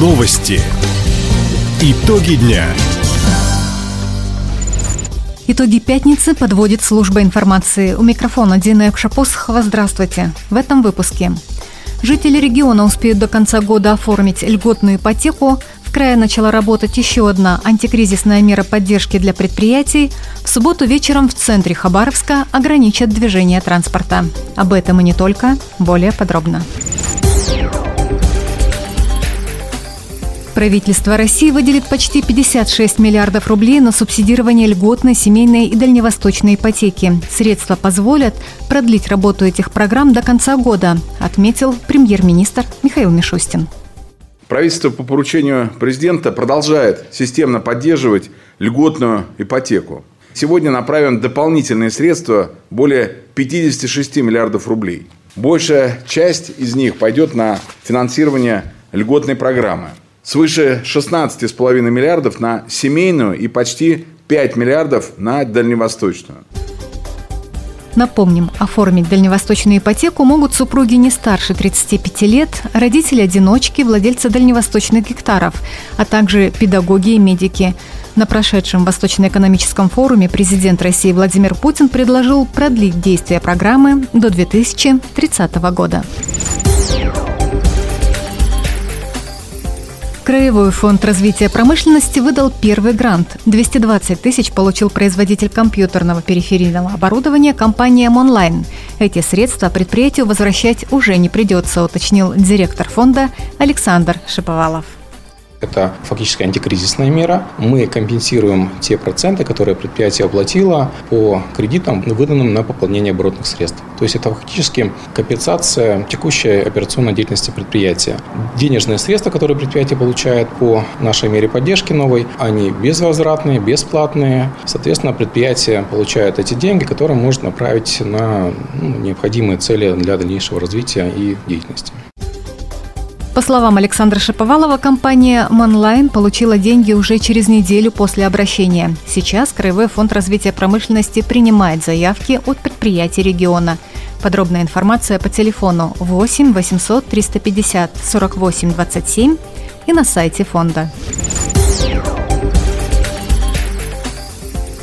Новости. Итоги дня. Итоги пятницы подводит служба информации. У микрофона Дина Якшапосхова. Здравствуйте. В этом выпуске. Жители региона успеют до конца года оформить льготную ипотеку. В крае начала работать еще одна антикризисная мера поддержки для предприятий. В субботу вечером в центре Хабаровска ограничат движение транспорта. Об этом и не только. Более подробно. Правительство России выделит почти 56 миллиардов рублей на субсидирование льготной, семейной и дальневосточной ипотеки. Средства позволят продлить работу этих программ до конца года, отметил премьер-министр Михаил Мишустин. Правительство по поручению президента продолжает системно поддерживать льготную ипотеку. Сегодня направим дополнительные средства более 56 миллиардов рублей. Большая часть из них пойдет на финансирование льготной программы свыше 16,5 миллиардов на семейную и почти 5 миллиардов на дальневосточную. Напомним, оформить дальневосточную ипотеку могут супруги не старше 35 лет, родители-одиночки, владельцы дальневосточных гектаров, а также педагоги и медики. На прошедшем Восточно-экономическом форуме президент России Владимир Путин предложил продлить действие программы до 2030 года. Краевой фонд развития промышленности выдал первый грант. 220 тысяч получил производитель компьютерного периферийного оборудования компания Monline. Эти средства предприятию возвращать уже не придется, уточнил директор фонда Александр Шиповалов. Это фактически антикризисная мера. Мы компенсируем те проценты, которые предприятие оплатило по кредитам, выданным на пополнение оборотных средств. То есть это фактически компенсация текущей операционной деятельности предприятия. Денежные средства, которые предприятие получает по нашей мере поддержки новой, они безвозвратные, бесплатные. Соответственно, предприятие получает эти деньги, которые может направить на ну, необходимые цели для дальнейшего развития и деятельности. По словам Александра Шаповалова, компания «Монлайн» получила деньги уже через неделю после обращения. Сейчас Краевой фонд развития промышленности принимает заявки от предприятий региона. Подробная информация по телефону 8 800 350 48 27 и на сайте фонда.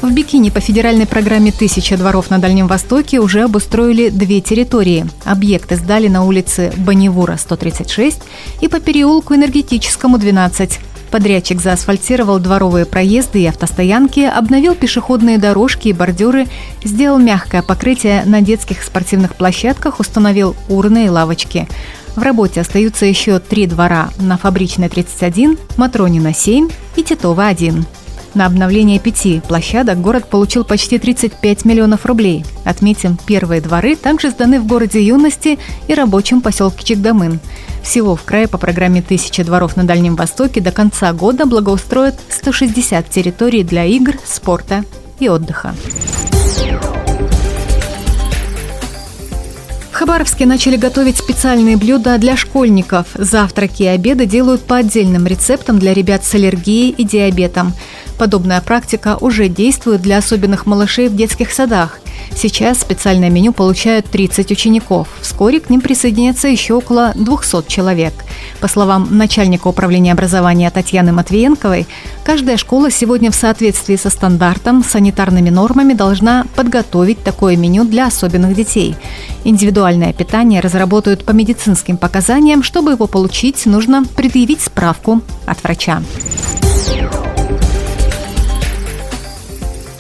В Бикини по федеральной программе «Тысяча дворов на Дальнем Востоке» уже обустроили две территории. Объекты сдали на улице Баневура, 136 и по переулку Энергетическому, 12. Подрядчик заасфальтировал дворовые проезды и автостоянки, обновил пешеходные дорожки и бордюры, сделал мягкое покрытие на детских спортивных площадках, установил урны и лавочки. В работе остаются еще три двора на Фабричной 31, Матронина 7 и Титова 1. На обновление пяти площадок город получил почти 35 миллионов рублей. Отметим, первые дворы также сданы в городе Юности и рабочем поселке Чегдамын. Всего в крае по программе «Тысяча дворов на Дальнем Востоке» до конца года благоустроят 160 территорий для игр, спорта и отдыха. Хабаровске начали готовить специальные блюда для школьников. Завтраки и обеды делают по отдельным рецептам для ребят с аллергией и диабетом. Подобная практика уже действует для особенных малышей в детских садах. Сейчас специальное меню получают 30 учеников. Вскоре к ним присоединится еще около 200 человек. По словам начальника управления образования Татьяны Матвиенковой, каждая школа сегодня в соответствии со стандартом, санитарными нормами должна подготовить такое меню для особенных детей. Индивидуальное питание разработают по медицинским показаниям. Чтобы его получить, нужно предъявить справку от врача.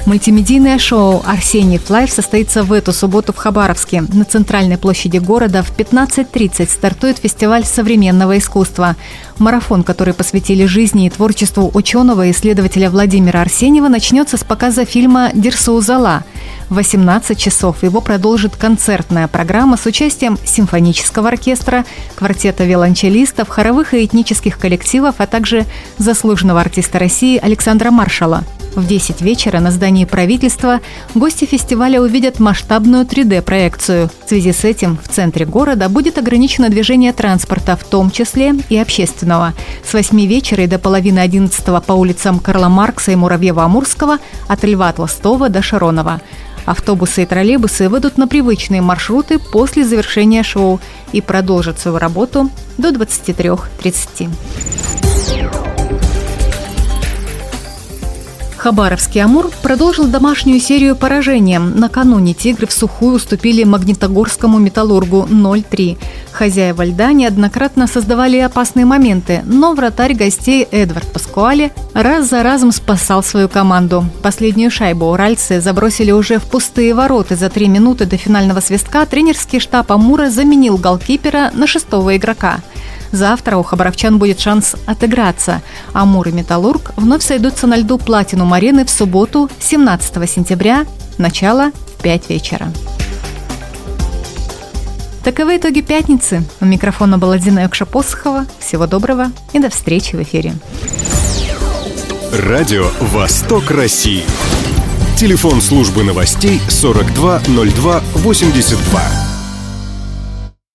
Мультимедийное шоу «Арсеньев Live» состоится в эту субботу в Хабаровске. На центральной площади города в 15.30 стартует фестиваль современного искусства. Марафон, который посвятили жизни и творчеству ученого и исследователя Владимира Арсеньева, начнется с показа фильма «Дерсу Зала». В 18 часов его продолжит концертная программа с участием симфонического оркестра, квартета виолончелистов, хоровых и этнических коллективов, а также заслуженного артиста России Александра Маршала – в 10 вечера на здании правительства гости фестиваля увидят масштабную 3D-проекцию. В связи с этим в центре города будет ограничено движение транспорта, в том числе и общественного. С 8 вечера и до половины 11 по улицам Карла Маркса и Муравьева-Амурского от Льва Толстого до Шаронова. Автобусы и троллейбусы выйдут на привычные маршруты после завершения шоу и продолжат свою работу до 23.30. Хабаровский «Амур» продолжил домашнюю серию поражения. Накануне «Тигры» в сухую уступили Магнитогорскому «Металлургу» 0-3. Хозяева льда неоднократно создавали опасные моменты, но вратарь гостей Эдвард Паскуале раз за разом спасал свою команду. Последнюю шайбу уральцы забросили уже в пустые ворота. За три минуты до финального свистка тренерский штаб «Амура» заменил голкипера на шестого игрока – Завтра у хабаровчан будет шанс отыграться. Амур и Металлург вновь сойдутся на льду Платину арены в субботу, 17 сентября, начало в 5 вечера. Таковы итоги пятницы. У микрофона была Дина Якша-Посохова. Всего доброго и до встречи в эфире. Радио «Восток России». Телефон службы новостей 420282.